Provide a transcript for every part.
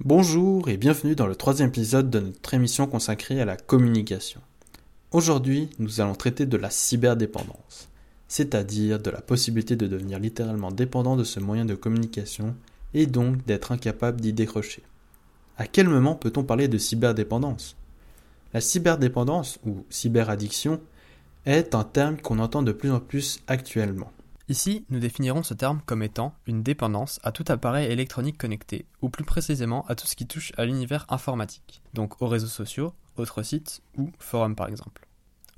Bonjour et bienvenue dans le troisième épisode de notre émission consacrée à la communication. Aujourd'hui, nous allons traiter de la cyberdépendance, c'est-à-dire de la possibilité de devenir littéralement dépendant de ce moyen de communication et donc d'être incapable d'y décrocher. À quel moment peut-on parler de cyberdépendance? La cyberdépendance ou cyberaddiction est un terme qu'on entend de plus en plus actuellement. Ici, nous définirons ce terme comme étant une dépendance à tout appareil électronique connecté, ou plus précisément à tout ce qui touche à l'univers informatique, donc aux réseaux sociaux, autres sites ou forums par exemple.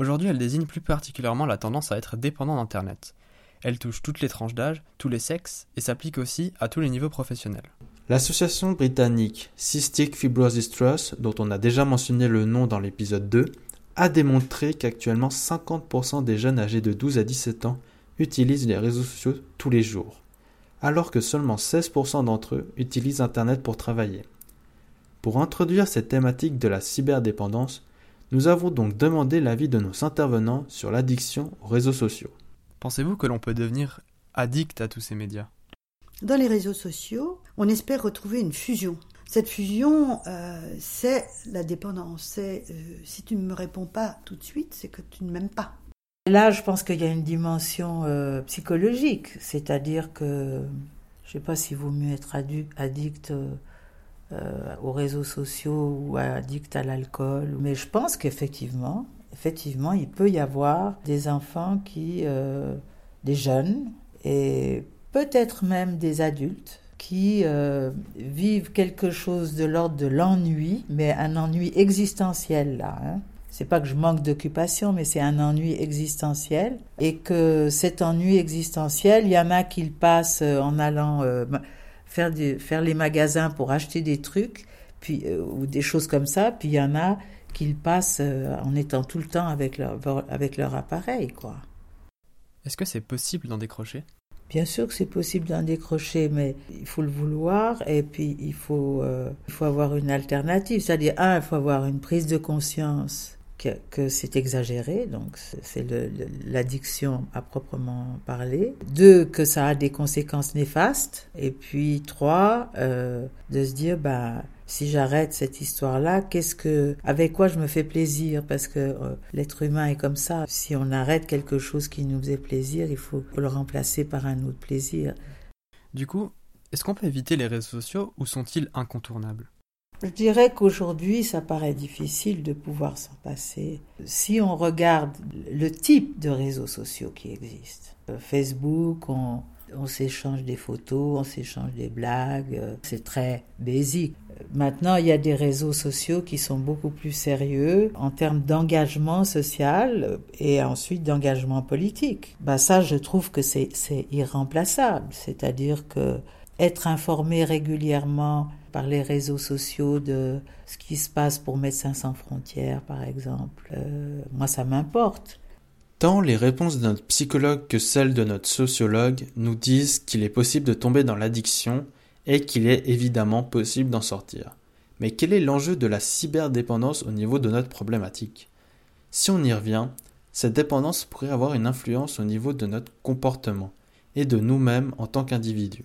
Aujourd'hui, elle désigne plus particulièrement la tendance à être dépendant d'Internet. Elle touche toutes les tranches d'âge, tous les sexes, et s'applique aussi à tous les niveaux professionnels. L'association britannique Cystic Fibrosis Trust, dont on a déjà mentionné le nom dans l'épisode 2, a démontré qu'actuellement 50% des jeunes âgés de 12 à 17 ans utilisent les réseaux sociaux tous les jours, alors que seulement 16% d'entre eux utilisent Internet pour travailler. Pour introduire cette thématique de la cyberdépendance, nous avons donc demandé l'avis de nos intervenants sur l'addiction aux réseaux sociaux. Pensez-vous que l'on peut devenir addict à tous ces médias? Dans les réseaux sociaux, on espère retrouver une fusion. Cette fusion, euh, c'est la dépendance. C'est euh, si tu ne me réponds pas tout de suite, c'est que tu ne m'aimes pas. Là, je pense qu'il y a une dimension euh, psychologique, c'est-à-dire que je ne sais pas s'il vaut mieux être addict euh, aux réseaux sociaux ou addict à l'alcool, mais je pense qu'effectivement, effectivement, il peut y avoir des enfants qui, euh, des jeunes et peut-être même des adultes qui vivent quelque chose de l'ordre de l'ennui, mais un ennui existentiel là. Hein c'est pas que je manque d'occupation, mais c'est un ennui existentiel. Et que cet ennui existentiel, il y en a qui le passent euh, en allant euh, faire, faire les magasins pour acheter des trucs, puis, euh, ou des choses comme ça, puis il y en a qui le passent en étant tout le temps avec leur, avec leur appareil, quoi. Est-ce que c'est possible d'en décrocher? Bien sûr que c'est possible d'en décrocher, mais il faut le vouloir et puis il faut, il faut avoir une alternative. C'est-à-dire, un, il faut avoir une prise de conscience que, c'est exagéré, donc c'est l'addiction à proprement parler. Deux, que ça a des conséquences néfastes. Et puis trois, euh, de se dire, bah, si j'arrête cette histoire-là, qu'est-ce que, avec quoi je me fais plaisir? Parce que euh, l'être humain est comme ça. Si on arrête quelque chose qui nous faisait plaisir, il faut le remplacer par un autre plaisir. Du coup, est-ce qu'on peut éviter les réseaux sociaux ou sont-ils incontournables? Je dirais qu'aujourd'hui, ça paraît difficile de pouvoir s'en passer. Si on regarde le type de réseaux sociaux qui existent, euh, Facebook, on, s'échange des photos, on s'échange des blagues, euh, c'est très basique. Maintenant, il y a des réseaux sociaux qui sont beaucoup plus sérieux en termes d'engagement social et ensuite d'engagement politique. Bah ça, je trouve que c'est irremplaçable. C'est-à-dire que être informé régulièrement par les réseaux sociaux de ce qui se passe pour Médecins sans frontières, par exemple. Euh, moi, ça m'importe. Tant les réponses de notre psychologue que celles de notre sociologue nous disent qu'il est possible de tomber dans l'addiction et qu'il est évidemment possible d'en sortir. Mais quel est l'enjeu de la cyberdépendance au niveau de notre problématique? Si on y revient, cette dépendance pourrait avoir une influence au niveau de notre comportement et de nous-mêmes en tant qu'individus.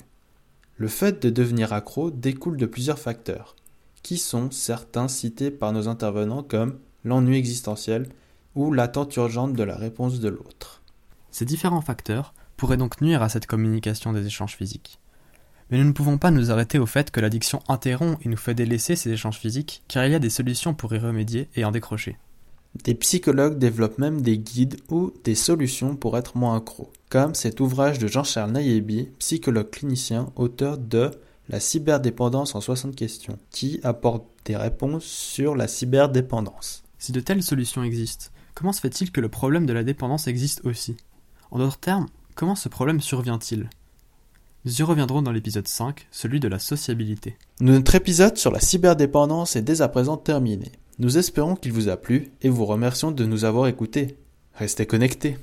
Le fait de devenir accro découle de plusieurs facteurs, qui sont certains cités par nos intervenants comme l'ennui existentiel ou l'attente urgente de la réponse de l'autre. Ces différents facteurs pourraient donc nuire à cette communication des échanges physiques. Mais nous ne pouvons pas nous arrêter au fait que l'addiction interrompt et nous fait délaisser ces échanges physiques, car il y a des solutions pour y remédier et en décrocher. Des psychologues développent même des guides ou des solutions pour être moins accro, comme cet ouvrage de Jean-Charles Nayebi, psychologue clinicien, auteur de La cyberdépendance en 60 questions, qui apporte des réponses sur la cyberdépendance. Si de telles solutions existent, comment se fait-il que le problème de la dépendance existe aussi? En d'autres termes, comment ce problème survient-il? Nous y reviendrons dans l'épisode 5, celui de la sociabilité. Notre épisode sur la cyberdépendance est dès à présent terminé. Nous espérons qu'il vous a plu et vous remercions de nous avoir écoutés. Restez connectés.